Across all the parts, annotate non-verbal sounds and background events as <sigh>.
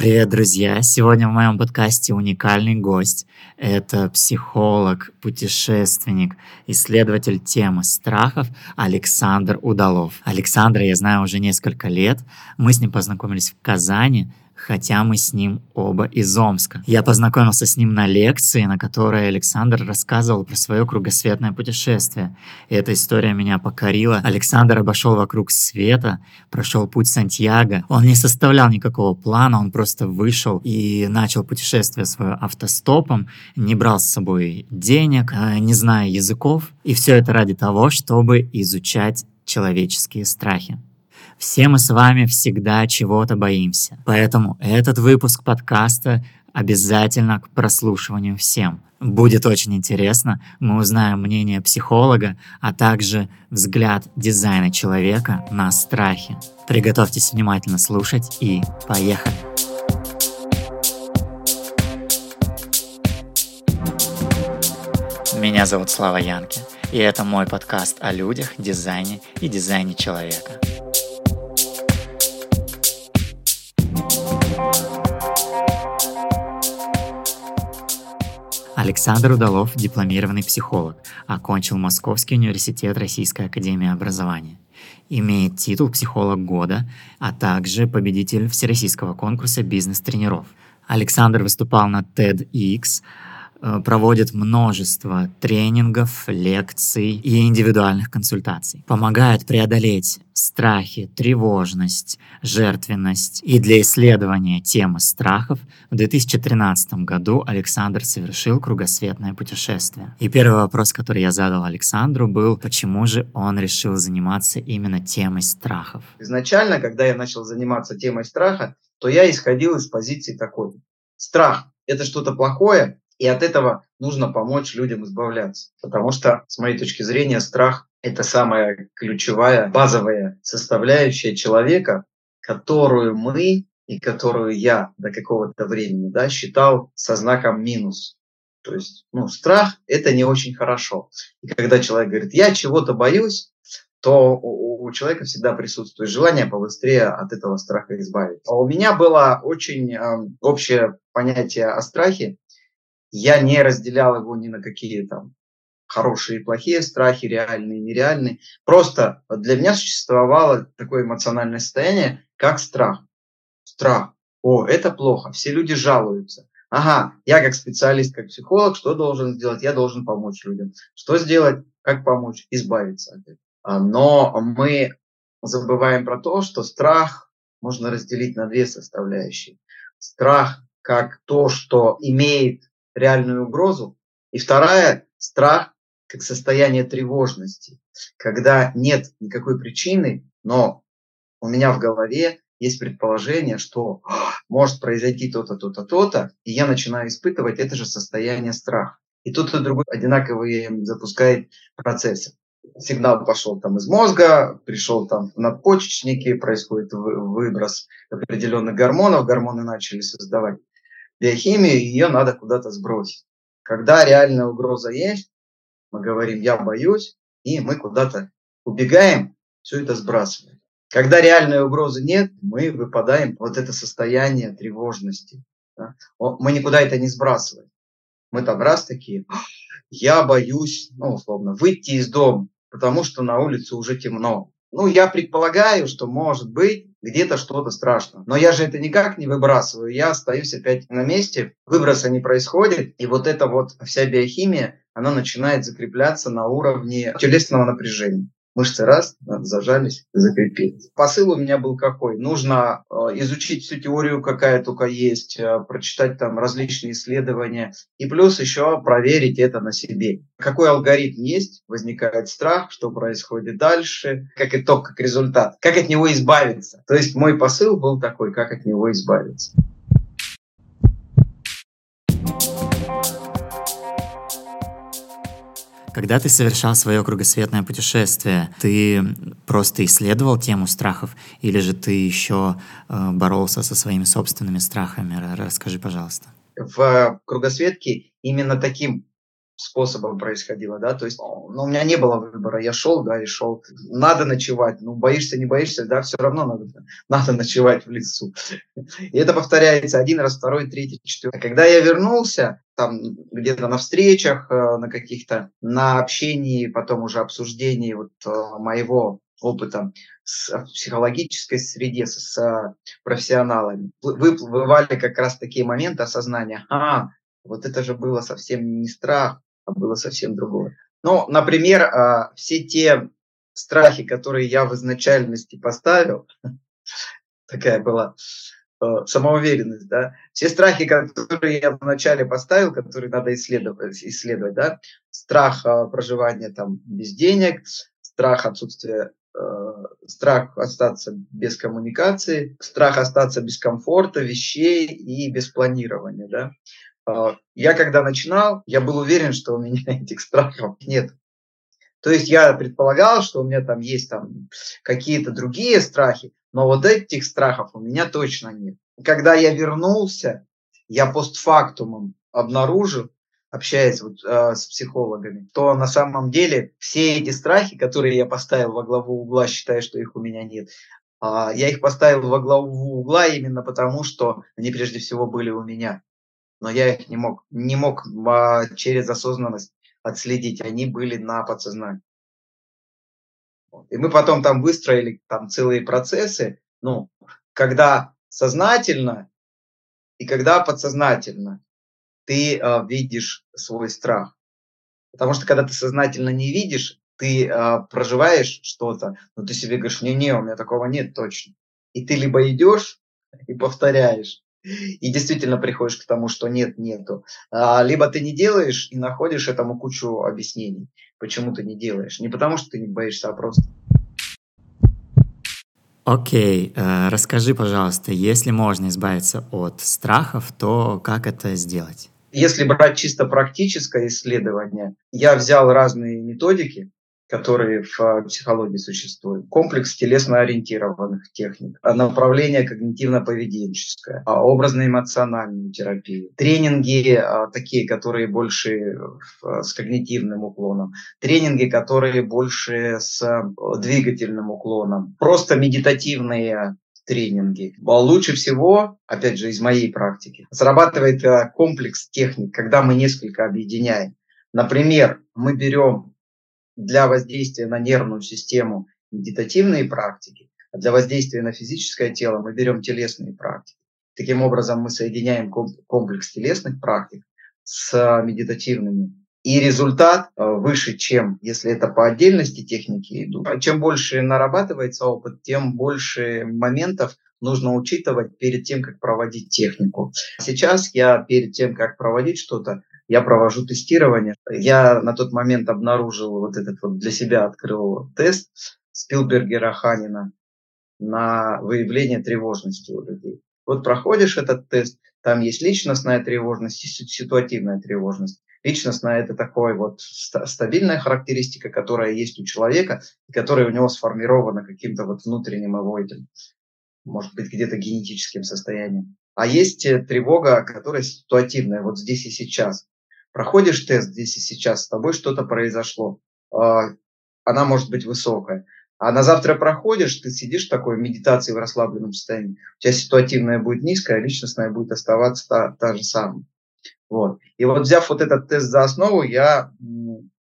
Привет, друзья! Сегодня в моем подкасте уникальный гость. Это психолог, путешественник, исследователь темы страхов Александр Удалов. Александра я знаю уже несколько лет. Мы с ним познакомились в Казани хотя мы с ним оба из Омска. Я познакомился с ним на лекции, на которой Александр рассказывал про свое кругосветное путешествие. И эта история меня покорила. Александр обошел вокруг света, прошел путь Сантьяго. Он не составлял никакого плана, он просто вышел и начал путешествие свое автостопом, не брал с собой денег, э, не зная языков. И все это ради того, чтобы изучать человеческие страхи. Все мы с вами всегда чего-то боимся. Поэтому этот выпуск подкаста обязательно к прослушиванию всем. Будет очень интересно. Мы узнаем мнение психолога, а также взгляд дизайна человека на страхи. Приготовьтесь внимательно слушать и поехали! Меня зовут Слава Янки, и это мой подкаст о людях, дизайне и дизайне человека. Александр Удалов – дипломированный психолог, окончил Московский университет Российской Академии Образования. Имеет титул «Психолог года», а также победитель Всероссийского конкурса бизнес-тренеров. Александр выступал на TEDx, проводит множество тренингов, лекций и индивидуальных консультаций. Помогает преодолеть страхи, тревожность, жертвенность. И для исследования темы страхов в 2013 году Александр совершил кругосветное путешествие. И первый вопрос, который я задал Александру, был, почему же он решил заниматься именно темой страхов? Изначально, когда я начал заниматься темой страха, то я исходил из позиции такой. Страх – это что-то плохое, и от этого нужно помочь людям избавляться. Потому что, с моей точки зрения, страх – это самая ключевая, базовая составляющая человека, которую мы и которую я до какого-то времени да, считал со знаком минус. То есть, ну, страх – это не очень хорошо. И когда человек говорит, я чего-то боюсь, то у, у человека всегда присутствует желание побыстрее от этого страха избавиться. А у меня было очень э, общее понятие о страхе, я не разделял его ни на какие там хорошие и плохие страхи, реальные и нереальные. Просто для меня существовало такое эмоциональное состояние, как страх. Страх. О, это плохо, все люди жалуются. Ага, я как специалист, как психолог, что должен сделать? Я должен помочь людям. Что сделать? Как помочь? Избавиться от этого. А, но мы забываем про то, что страх можно разделить на две составляющие. Страх как то, что имеет реальную угрозу. И вторая – страх как состояние тревожности, когда нет никакой причины, но у меня в голове есть предположение, что может произойти то-то, то-то, то-то, и я начинаю испытывать это же состояние страха. И тут и другой одинаковые запускает процессы. Сигнал пошел там из мозга, пришел там в надпочечники, происходит выброс определенных гормонов, гормоны начали создавать биохимию, ее надо куда-то сбросить. Когда реальная угроза есть, мы говорим «я боюсь», и мы куда-то убегаем, все это сбрасываем. Когда реальной угрозы нет, мы выпадаем вот это состояние тревожности. Да? Мы никуда это не сбрасываем. Мы там раз такие, я боюсь, ну, условно, выйти из дома, потому что на улице уже темно. Ну, я предполагаю, что может быть где-то что-то страшно. Но я же это никак не выбрасываю. Я остаюсь опять на месте, выброса не происходит. И вот эта вот вся биохимия, она начинает закрепляться на уровне телесного напряжения. Мышцы раз, зажались, закрепились. Посыл у меня был какой? Нужно э, изучить всю теорию, какая только есть, э, прочитать там различные исследования и плюс еще проверить это на себе. Какой алгоритм есть, возникает страх, что происходит дальше, как итог, как результат, как от него избавиться. То есть мой посыл был такой, как от него избавиться. Когда ты совершал свое кругосветное путешествие, ты просто исследовал тему страхов или же ты еще э, боролся со своими собственными страхами? Расскажи, пожалуйста. В кругосветке именно таким способом происходило, да, то есть ну, у меня не было выбора, я шел, да, и шел. Надо ночевать, ну, боишься, не боишься, да, все равно надо, надо ночевать в лесу. И это повторяется один раз, второй, третий, четвертый. А когда я вернулся, там где-то на встречах, э, на каких-то, на общении, потом уже обсуждении вот э, моего опыта в психологической среде с, с профессионалами. Выплывали как раз такие моменты осознания, а, вот это же было совсем не страх, а было совсем другое. Ну, например, а, все те страхи, которые я в изначальности поставил, <laughs> такая была э, самоуверенность, да, все страхи, которые я вначале поставил, которые надо исследовать, исследовать да, страх а, проживания там без денег, страх отсутствия Э, страх остаться без коммуникации, страх остаться без комфорта, вещей и без планирования. Да? А, я когда начинал, я был уверен, что у меня <laughs> этих страхов нет. То есть я предполагал, что у меня там есть там какие-то другие страхи, но вот этих страхов у меня точно нет. Когда я вернулся, я постфактумом обнаружил, общаясь вот, э, с психологами, то на самом деле все эти страхи, которые я поставил во главу угла, считая, что их у меня нет, э, я их поставил во главу угла именно потому, что они прежде всего были у меня. Но я их не мог, не мог э, через осознанность отследить, они были на подсознании. И мы потом там выстроили там целые процессы, ну, когда сознательно и когда подсознательно ты э, видишь свой страх. Потому что когда ты сознательно не видишь, ты э, проживаешь что-то, но ты себе говоришь, не-не, у меня такого нет точно. И ты либо идешь и повторяешь, и действительно приходишь к тому, что нет, нету. А, либо ты не делаешь и находишь этому кучу объяснений, почему ты не делаешь. Не потому, что ты не боишься, а просто. Окей, э, расскажи, пожалуйста, если можно избавиться от страхов, то как это сделать? Если брать чисто практическое исследование, я взял разные методики, которые в а, психологии существуют. Комплекс телесно-ориентированных техник, а направление когнитивно-поведенческое, а образно-эмоциональную терапию, тренинги такие, которые больше с когнитивным уклоном, тренинги, которые больше с двигательным уклоном, просто медитативные тренинги. Лучше всего, опять же, из моей практики, срабатывает комплекс техник, когда мы несколько объединяем. Например, мы берем для воздействия на нервную систему медитативные практики, а для воздействия на физическое тело мы берем телесные практики. Таким образом, мы соединяем комплекс телесных практик с медитативными и результат э, выше, чем если это по отдельности техники идут. А чем больше нарабатывается опыт, тем больше моментов нужно учитывать перед тем, как проводить технику. Сейчас я перед тем, как проводить что-то, я провожу тестирование. Я на тот момент обнаружил вот этот вот для себя открыл тест Спилбергера Ханина на выявление тревожности у людей. Вот проходишь этот тест, там есть личностная тревожность и ситуативная тревожность. Личностная – это такой вот стабильная характеристика, которая есть у человека, и которая у него сформирована каким-то вот внутренним его этим, может быть, где-то генетическим состоянием. А есть э, тревога, которая ситуативная, вот здесь и сейчас. Проходишь тест здесь и сейчас, с тобой что-то произошло, а, она может быть высокая. А на завтра проходишь, ты сидишь такой медитации в расслабленном состоянии, у тебя ситуативная будет низкая, а личностная будет оставаться та, та же самая. Вот. И вот взяв вот этот тест за основу, я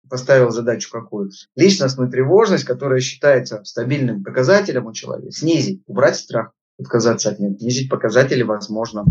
поставил задачу какую? Личностную тревожность, которая считается стабильным показателем у человека, снизить, убрать страх, отказаться от него, снизить показатели возможно.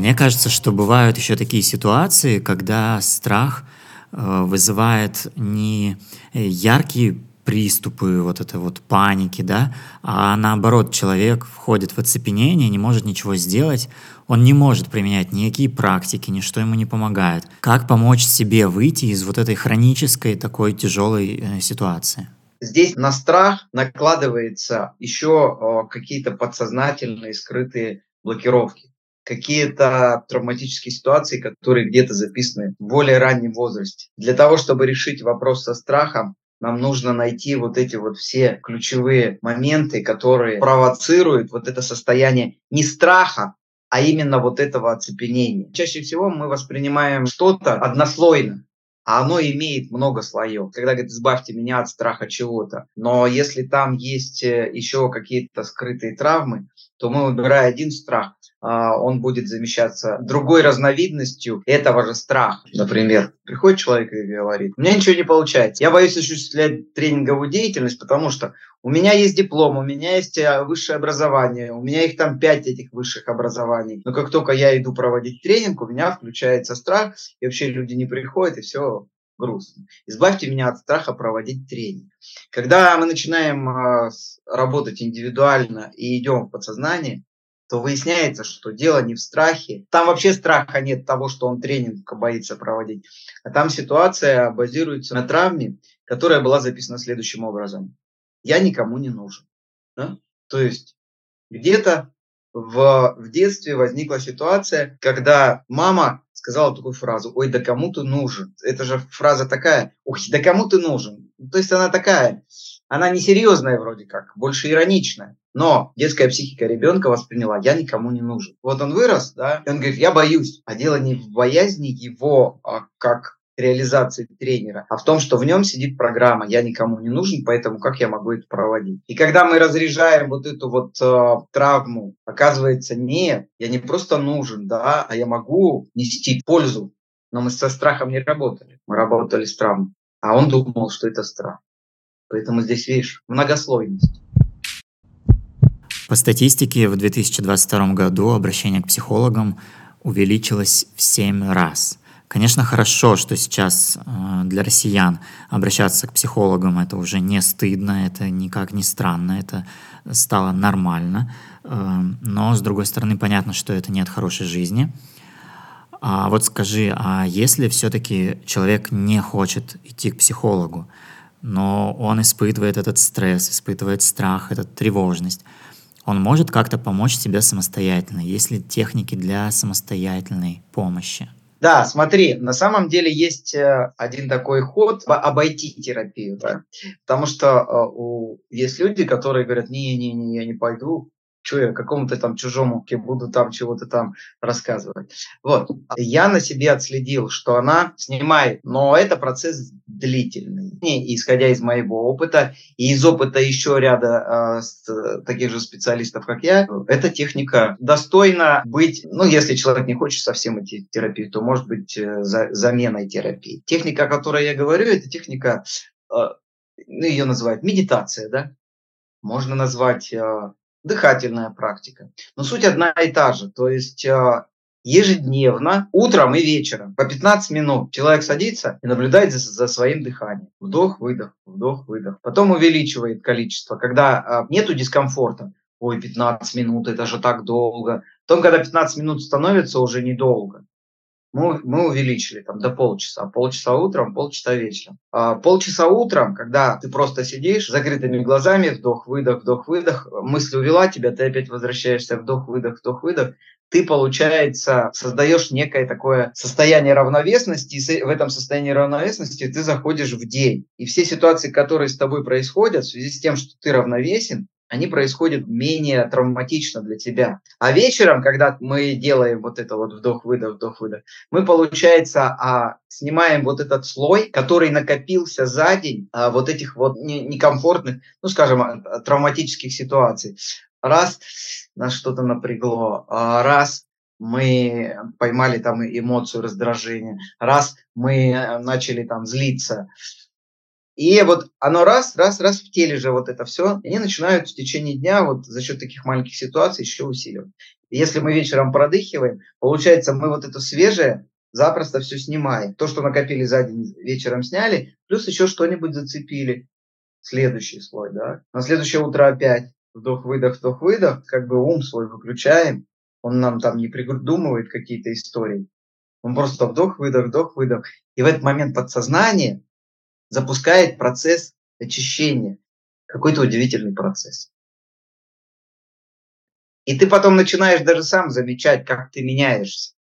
Мне кажется, что бывают еще такие ситуации, когда страх э, вызывает не яркие приступы вот этой вот паники, да, а наоборот, человек входит в оцепенение, не может ничего сделать, он не может применять никакие практики, ничто ему не помогает. Как помочь себе выйти из вот этой хронической такой тяжелой э, ситуации? Здесь на страх накладывается еще э, какие-то подсознательные скрытые блокировки какие-то травматические ситуации, которые где-то записаны в более раннем возрасте. Для того, чтобы решить вопрос со страхом, нам нужно найти вот эти вот все ключевые моменты, которые провоцируют вот это состояние не страха, а именно вот этого оцепенения. Чаще всего мы воспринимаем что-то однослойно, а оно имеет много слоев. Когда говорит, избавьте меня от страха чего-то. Но если там есть э, еще какие-то скрытые травмы, то мы, выбирая один страх, он будет замещаться другой разновидностью этого же страха. Например, приходит человек и говорит, у меня ничего не получается, я боюсь осуществлять тренинговую деятельность, потому что у меня есть диплом, у меня есть э, высшее образование, у меня их там пять этих высших образований. Но как только я иду проводить тренинг, у меня включается страх, и вообще люди не приходят, и все грустно. Избавьте меня от страха проводить тренинг. Когда мы начинаем э, работать индивидуально и идем в подсознание, то выясняется, что дело не в страхе. Там вообще страха нет того, что он тренинг боится проводить. А там ситуация базируется на травме, которая была записана следующим образом. Я никому не нужен. Да? То есть где-то в, в детстве возникла ситуация, когда мама сказала такую фразу, ой, да кому ты нужен? Это же фраза такая, ой, да кому ты нужен? То есть она такая, она несерьезная вроде как, больше ироничная. Но детская психика ребенка восприняла, я никому не нужен. Вот он вырос, да, и он говорит, я боюсь. А дело не в боязни его, а как реализации тренера, а в том, что в нем сидит программа «я никому не нужен, поэтому как я могу это проводить». И когда мы разряжаем вот эту вот э, травму, оказывается, нет, я не просто нужен, да, а я могу нести пользу. Но мы со страхом не работали, мы работали с травмой. А он думал, что это страх. Поэтому здесь, видишь, многослойность. По статистике, в 2022 году обращение к психологам увеличилось в 7 раз. Конечно, хорошо, что сейчас э, для россиян обращаться к психологам это уже не стыдно, это никак не странно, это стало нормально. Э, но, с другой стороны, понятно, что это не от хорошей жизни. А вот скажи, а если все-таки человек не хочет идти к психологу, но он испытывает этот стресс, испытывает страх, эту тревожность, он может как-то помочь себе самостоятельно? Есть ли техники для самостоятельной помощи? Да, смотри, на самом деле есть э, один такой ход обойти терапию, да? потому что э, у, есть люди, которые говорят, не-не-не, я не пойду, что какому-то там чужому буду там чего-то там рассказывать. Вот. Я на себе отследил, что она снимает, но это процесс длительный. И, исходя из моего опыта и из опыта еще ряда э, таких же специалистов, как я, эта техника достойна быть, ну, если человек не хочет совсем идти в терапию, то может быть э, за, заменой терапии. Техника, о которой я говорю, это техника, э, ну, ее называют медитация, да, можно назвать э, дыхательная практика. Но суть одна и та же. То есть а, ежедневно, утром и вечером, по 15 минут человек садится и наблюдает за, своим дыханием. Вдох-выдох, вдох-выдох. Потом увеличивает количество, когда а, нету дискомфорта. Ой, 15 минут, это же так долго. Потом, когда 15 минут становится уже недолго, мы, мы увеличили там до полчаса. Полчаса утром, полчаса вечером. А, полчаса утром, когда ты просто сидишь с закрытыми глазами, вдох-выдох, вдох-выдох, мысль увела тебя, ты опять возвращаешься, вдох-выдох, вдох-выдох, ты, получается, создаешь некое такое состояние равновесности, и в этом состоянии равновесности ты заходишь в день. И все ситуации, которые с тобой происходят, в связи с тем, что ты равновесен, они происходят менее травматично для тебя. А вечером, когда мы делаем вот это вот вдох-выдох, вдох-выдох, мы, получается, а, снимаем вот этот слой, который накопился за день а, вот этих вот некомфортных, ну, скажем, а, травматических ситуаций. Раз нас что-то напрягло, раз мы поймали там эмоцию раздражения, раз мы э, начали там злиться, и вот оно раз, раз, раз в теле же вот это все, они начинают в течение дня вот за счет таких маленьких ситуаций еще усиливать. Если мы вечером продыхиваем, получается, мы вот это свежее запросто все снимаем. То, что накопили за день, вечером сняли, плюс еще что-нибудь зацепили. Следующий слой, да. На следующее утро опять вдох-выдох, вдох-выдох, как бы ум свой выключаем, он нам там не придумывает какие-то истории. Он просто вдох-выдох, вдох-выдох. И в этот момент подсознание запускает процесс очищения. Какой-то удивительный процесс. И ты потом начинаешь даже сам замечать, как ты меняешься.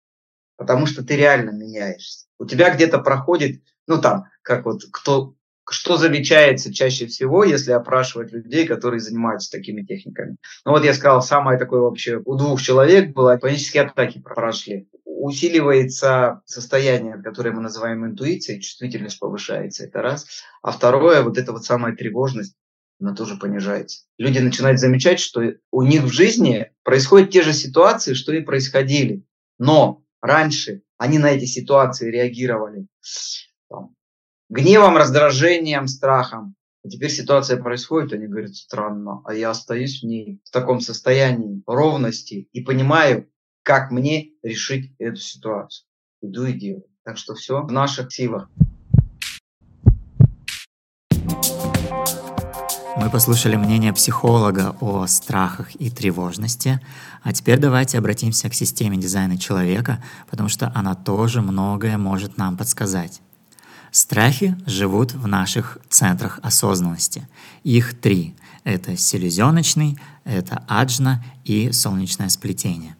Потому что ты реально меняешься. У тебя где-то проходит, ну там, как вот кто что замечается чаще всего, если опрашивать людей, которые занимаются такими техниками? Ну вот я сказал, самое такое вообще у двух человек было панические атаки прошли. Усиливается состояние, которое мы называем интуицией, чувствительность повышается, это раз. А второе, вот эта вот самая тревожность, она тоже понижается. Люди начинают замечать, что у них в жизни происходят те же ситуации, что и происходили. Но раньше они на эти ситуации реагировали там, гневом, раздражением, страхом. А теперь ситуация происходит, они говорят, странно, а я остаюсь в ней в таком состоянии ровности и понимаю, как мне решить эту ситуацию. Иду и делаю. Так что все в наших силах. Мы послушали мнение психолога о страхах и тревожности, а теперь давайте обратимся к системе дизайна человека, потому что она тоже многое может нам подсказать. Страхи живут в наших центрах осознанности. Их три. Это селезеночный, это аджна и солнечное сплетение.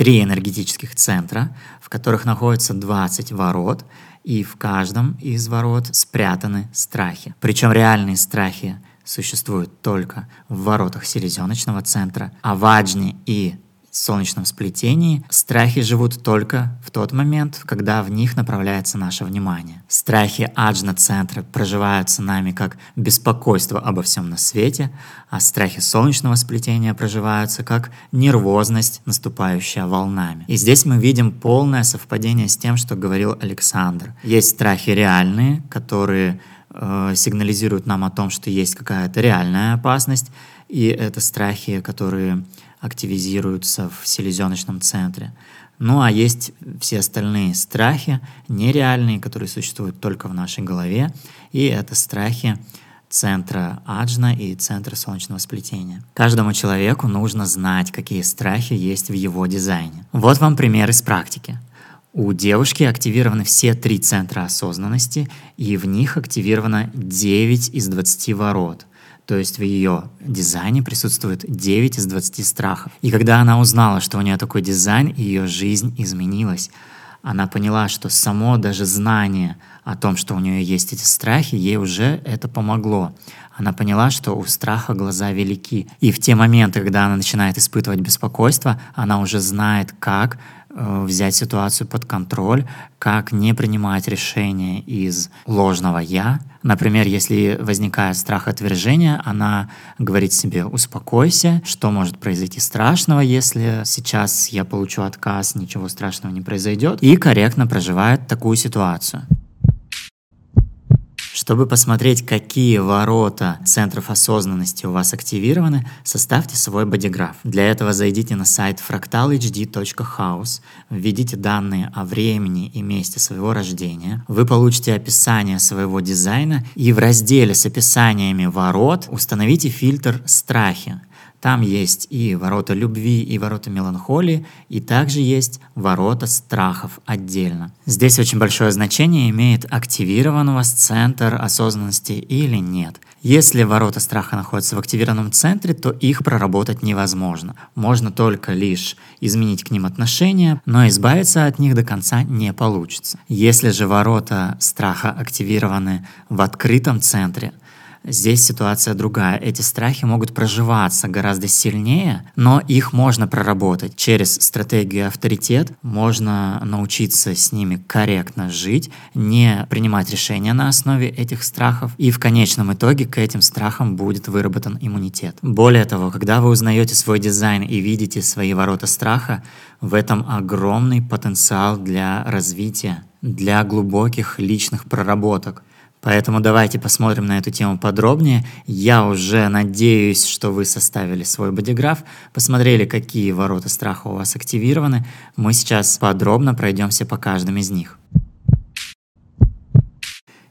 Три энергетических центра, в которых находится 20 ворот, и в каждом из ворот спрятаны страхи. Причем реальные страхи существуют только в воротах селезеночного центра, а в аджне и солнечном сплетении страхи живут только в тот момент, когда в них направляется наше внимание. Страхи аджна-центра проживаются нами как беспокойство обо всем на свете, а страхи солнечного сплетения проживаются как нервозность, наступающая волнами. И здесь мы видим полное совпадение с тем, что говорил Александр. Есть страхи реальные, которые э, сигнализируют нам о том, что есть какая-то реальная опасность, и это страхи, которые активизируются в селезеночном центре. Ну а есть все остальные страхи, нереальные, которые существуют только в нашей голове, и это страхи центра аджна и центра солнечного сплетения. Каждому человеку нужно знать, какие страхи есть в его дизайне. Вот вам пример из практики. У девушки активированы все три центра осознанности, и в них активировано 9 из 20 ворот. То есть в ее дизайне присутствует 9 из 20 страхов. И когда она узнала, что у нее такой дизайн, ее жизнь изменилась. Она поняла, что само даже знание о том, что у нее есть эти страхи, ей уже это помогло. Она поняла, что у страха глаза велики. И в те моменты, когда она начинает испытывать беспокойство, она уже знает, как взять ситуацию под контроль, как не принимать решения из ложного «я». Например, если возникает страх отвержения, она говорит себе «успокойся, что может произойти страшного, если сейчас я получу отказ, ничего страшного не произойдет», и корректно проживает такую ситуацию. Чтобы посмотреть, какие ворота центров осознанности у вас активированы, составьте свой бодиграф. Для этого зайдите на сайт fractalhd.house, введите данные о времени и месте своего рождения, вы получите описание своего дизайна и в разделе с описаниями ворот установите фильтр «Страхи». Там есть и ворота любви, и ворота меланхолии, и также есть ворота страхов отдельно. Здесь очень большое значение имеет активирован у вас центр осознанности или нет. Если ворота страха находятся в активированном центре, то их проработать невозможно. Можно только лишь изменить к ним отношение, но избавиться от них до конца не получится. Если же ворота страха активированы в открытом центре, Здесь ситуация другая. Эти страхи могут проживаться гораздо сильнее, но их можно проработать через стратегию авторитет. Можно научиться с ними корректно жить, не принимать решения на основе этих страхов. И в конечном итоге к этим страхам будет выработан иммунитет. Более того, когда вы узнаете свой дизайн и видите свои ворота страха, в этом огромный потенциал для развития, для глубоких личных проработок. Поэтому давайте посмотрим на эту тему подробнее. Я уже надеюсь, что вы составили свой бодиграф, посмотрели, какие ворота страха у вас активированы. Мы сейчас подробно пройдемся по каждым из них.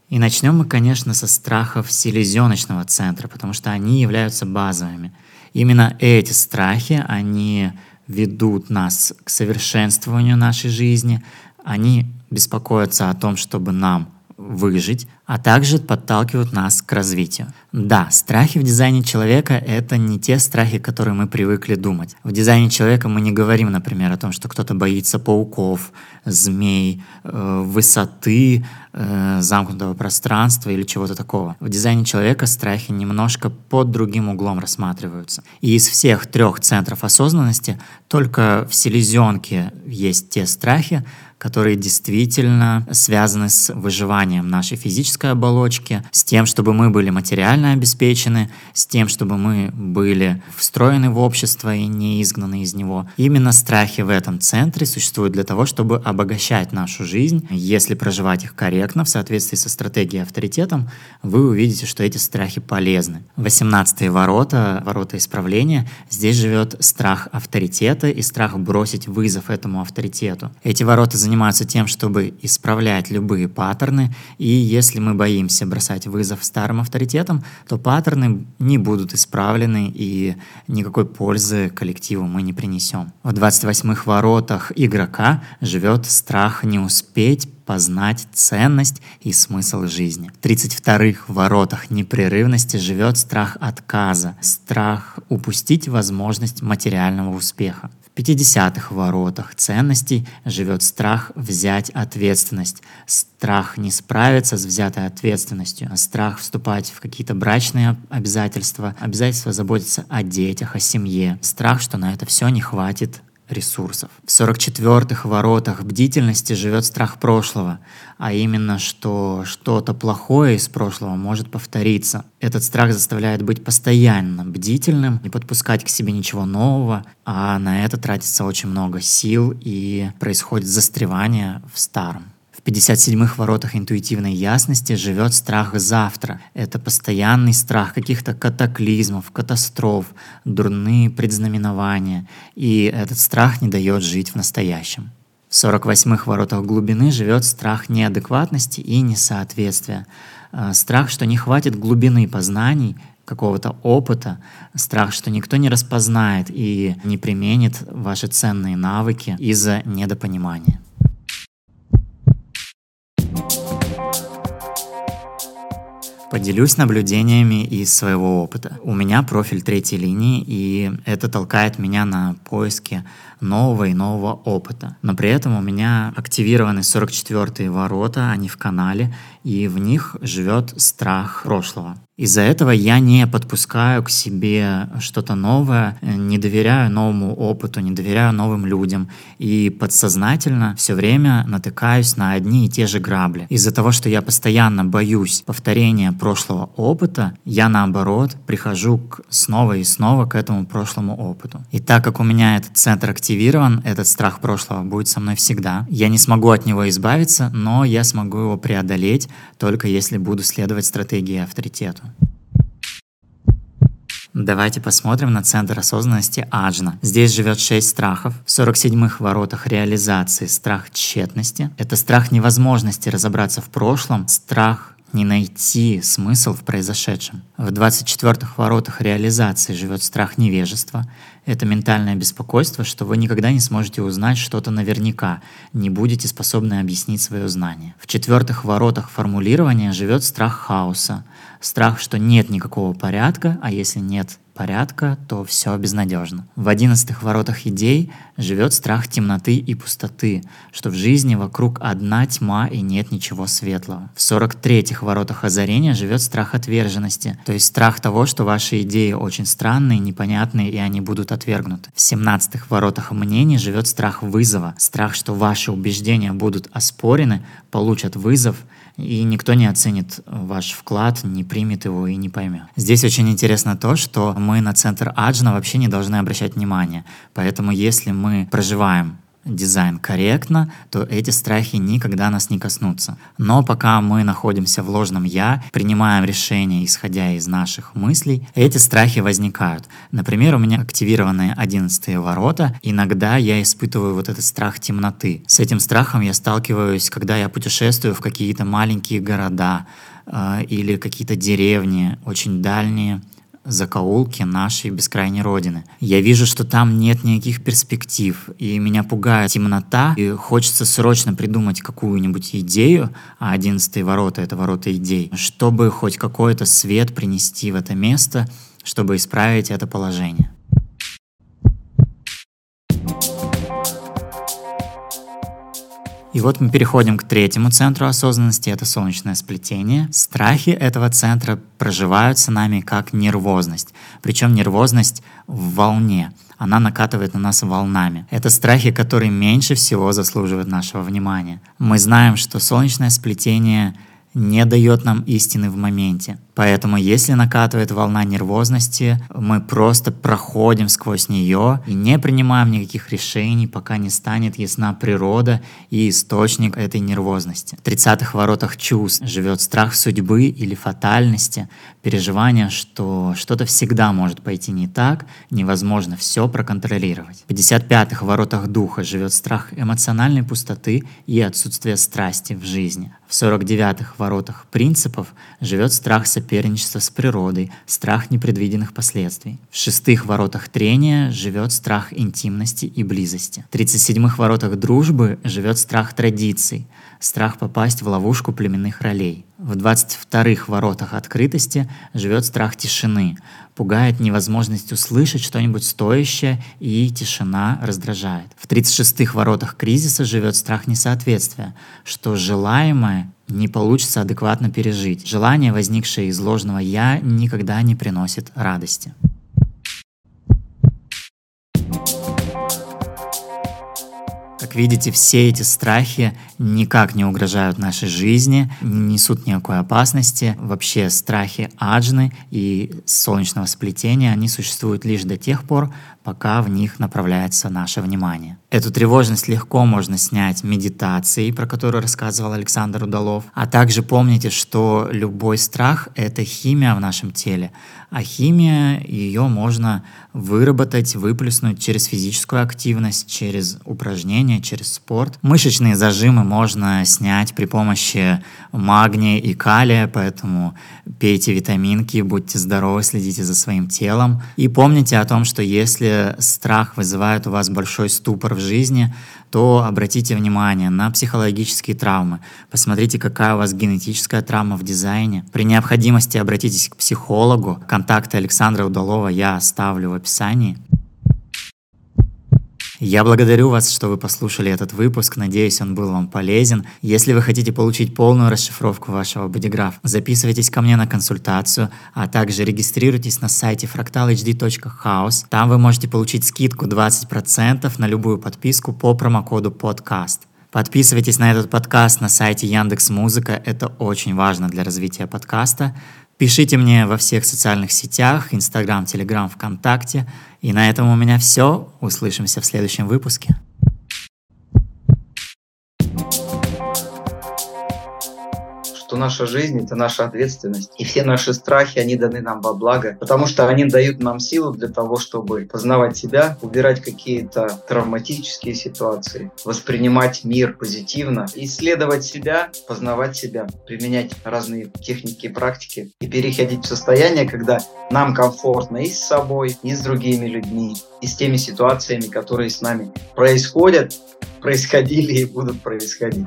И начнем мы, конечно, со страхов селезеночного центра, потому что они являются базовыми. Именно эти страхи, они ведут нас к совершенствованию нашей жизни, они беспокоятся о том, чтобы нам выжить, а также подталкивают нас к развитию. Да, страхи в дизайне человека — это не те страхи, которые мы привыкли думать. В дизайне человека мы не говорим, например, о том, что кто-то боится пауков, змей, э, высоты, э, замкнутого пространства или чего-то такого. В дизайне человека страхи немножко под другим углом рассматриваются. И из всех трех центров осознанности только в селезенке есть те страхи, которые действительно связаны с выживанием нашей физической оболочки, с тем, чтобы мы были материально обеспечены, с тем, чтобы мы были встроены в общество и не изгнаны из него. Именно страхи в этом центре существуют для того, чтобы обогащать нашу жизнь. Если проживать их корректно, в соответствии со стратегией авторитетом, вы увидите, что эти страхи полезны. 18 ворота, ворота исправления, здесь живет страх авторитета и страх бросить вызов этому авторитету. Эти ворота занимаются тем, чтобы исправлять любые паттерны, и если мы боимся бросать вызов старым авторитетам, то паттерны не будут исправлены, и никакой пользы коллективу мы не принесем. В 28-х воротах игрока живет страх не успеть познать ценность и смысл жизни. В 32-х воротах непрерывности живет страх отказа, страх упустить возможность материального успеха. В 50-х воротах ценностей живет страх взять ответственность, страх не справиться с взятой ответственностью, страх вступать в какие-то брачные обязательства, обязательства заботиться о детях, о семье, страх, что на это все не хватит ресурсов. В 44-х воротах бдительности живет страх прошлого, а именно, что что-то плохое из прошлого может повториться. Этот страх заставляет быть постоянно бдительным, не подпускать к себе ничего нового, а на это тратится очень много сил и происходит застревание в старом. В 57-х воротах интуитивной ясности живет страх завтра. Это постоянный страх каких-то катаклизмов, катастроф, дурные предзнаменования. И этот страх не дает жить в настоящем. В 48-х воротах глубины живет страх неадекватности и несоответствия. Э, страх, что не хватит глубины познаний, какого-то опыта, страх, что никто не распознает и не применит ваши ценные навыки из-за недопонимания. Поделюсь наблюдениями из своего опыта. У меня профиль третьей линии, и это толкает меня на поиски нового и нового опыта. Но при этом у меня активированы 44-е ворота, они в канале, и в них живет страх прошлого. Из-за этого я не подпускаю к себе что-то новое, не доверяю новому опыту, не доверяю новым людям. И подсознательно все время натыкаюсь на одни и те же грабли. Из-за того, что я постоянно боюсь повторения прошлого опыта, я наоборот прихожу к, снова и снова к этому прошлому опыту. И так как у меня этот центр активирован, этот страх прошлого будет со мной всегда. Я не смогу от него избавиться, но я смогу его преодолеть только если буду следовать стратегии авторитету. Давайте посмотрим на центр осознанности Аджна. Здесь живет шесть страхов. В 47-х воротах реализации страх тщетности. Это страх невозможности разобраться в прошлом, страх не найти смысл в произошедшем. В 24-х воротах реализации живет страх невежества. Это ментальное беспокойство, что вы никогда не сможете узнать что-то наверняка, не будете способны объяснить свое знание. В четвертых воротах формулирования живет страх хаоса. Страх, что нет никакого порядка, а если нет порядка, то все безнадежно. В одиннадцатых воротах идей живет страх темноты и пустоты, что в жизни вокруг одна тьма и нет ничего светлого. В сорок третьих воротах озарения живет страх отверженности, то есть страх того, что ваши идеи очень странные, непонятные и они будут отвергнуты. В семнадцатых воротах мнений живет страх вызова, страх, что ваши убеждения будут оспорены, получат вызов и никто не оценит ваш вклад, не примет его и не поймет. Здесь очень интересно то, что мы на центр Аджна вообще не должны обращать внимания. Поэтому если мы проживаем дизайн корректно, то эти страхи никогда нас не коснутся. Но пока мы находимся в ложном «я», принимаем решения, исходя из наших мыслей, эти страхи возникают. Например, у меня активированы 11 ворота, иногда я испытываю вот этот страх темноты. С этим страхом я сталкиваюсь, когда я путешествую в какие-то маленькие города э, или какие-то деревни, очень дальние, закоулки нашей бескрайней родины. Я вижу, что там нет никаких перспектив, и меня пугает темнота, и хочется срочно придумать какую-нибудь идею, а одиннадцатые ворота — это ворота идей, чтобы хоть какой-то свет принести в это место, чтобы исправить это положение. И вот мы переходим к третьему центру осознанности, это солнечное сплетение. Страхи этого центра проживаются нами как нервозность, причем нервозность в волне. Она накатывает на нас волнами. Это страхи, которые меньше всего заслуживают нашего внимания. Мы знаем, что солнечное сплетение не дает нам истины в моменте. Поэтому, если накатывает волна нервозности, мы просто проходим сквозь нее и не принимаем никаких решений, пока не станет ясна природа и источник этой нервозности. В 30-х воротах чувств живет страх судьбы или фатальности, переживание, что что-то всегда может пойти не так, невозможно все проконтролировать. В 55-х воротах духа живет страх эмоциональной пустоты и отсутствия страсти в жизни. В 49-х воротах принципов живет страх соперничества с природой, страх непредвиденных последствий. В шестых воротах трения живет страх интимности и близости. В 37-х воротах дружбы живет страх традиций, страх попасть в ловушку племенных ролей. В 22-х воротах открытости живет страх тишины, пугает невозможность услышать что-нибудь стоящее, и тишина раздражает. В 36-х воротах кризиса живет страх несоответствия, что желаемое не получится адекватно пережить. Желание, возникшее из ложного «я», никогда не приносит радости. Как видите, все эти страхи никак не угрожают нашей жизни, не несут никакой опасности. Вообще страхи аджны и солнечного сплетения, они существуют лишь до тех пор, пока в них направляется наше внимание. Эту тревожность легко можно снять медитацией, про которую рассказывал Александр Удалов. А также помните, что любой страх — это химия в нашем теле. А химия, ее можно выработать, выплеснуть через физическую активность, через упражнения, через спорт. Мышечные зажимы можно снять при помощи магния и калия, поэтому пейте витаминки, будьте здоровы, следите за своим телом. И помните о том, что если страх вызывает у вас большой ступор в жизни, то обратите внимание на психологические травмы. Посмотрите, какая у вас генетическая травма в дизайне. При необходимости обратитесь к психологу. Контакты Александра Удалова я оставлю в описании. Я благодарю вас, что вы послушали этот выпуск. Надеюсь, он был вам полезен. Если вы хотите получить полную расшифровку вашего бодиграфа, записывайтесь ко мне на консультацию, а также регистрируйтесь на сайте fractalhd.house. Там вы можете получить скидку 20% на любую подписку по промокоду подкаст. Подписывайтесь на этот подкаст на сайте Яндекс Музыка. Это очень важно для развития подкаста. Пишите мне во всех социальных сетях, Инстаграм, Телеграм, ВКонтакте. И на этом у меня все. Услышимся в следующем выпуске. Наша жизнь – это наша ответственность. И все наши страхи, они даны нам во благо, потому что они дают нам силу для того, чтобы познавать себя, убирать какие-то травматические ситуации, воспринимать мир позитивно, исследовать себя, познавать себя, применять разные техники и практики и переходить в состояние, когда нам комфортно и с собой, и с другими людьми, и с теми ситуациями, которые с нами происходят, происходили и будут происходить.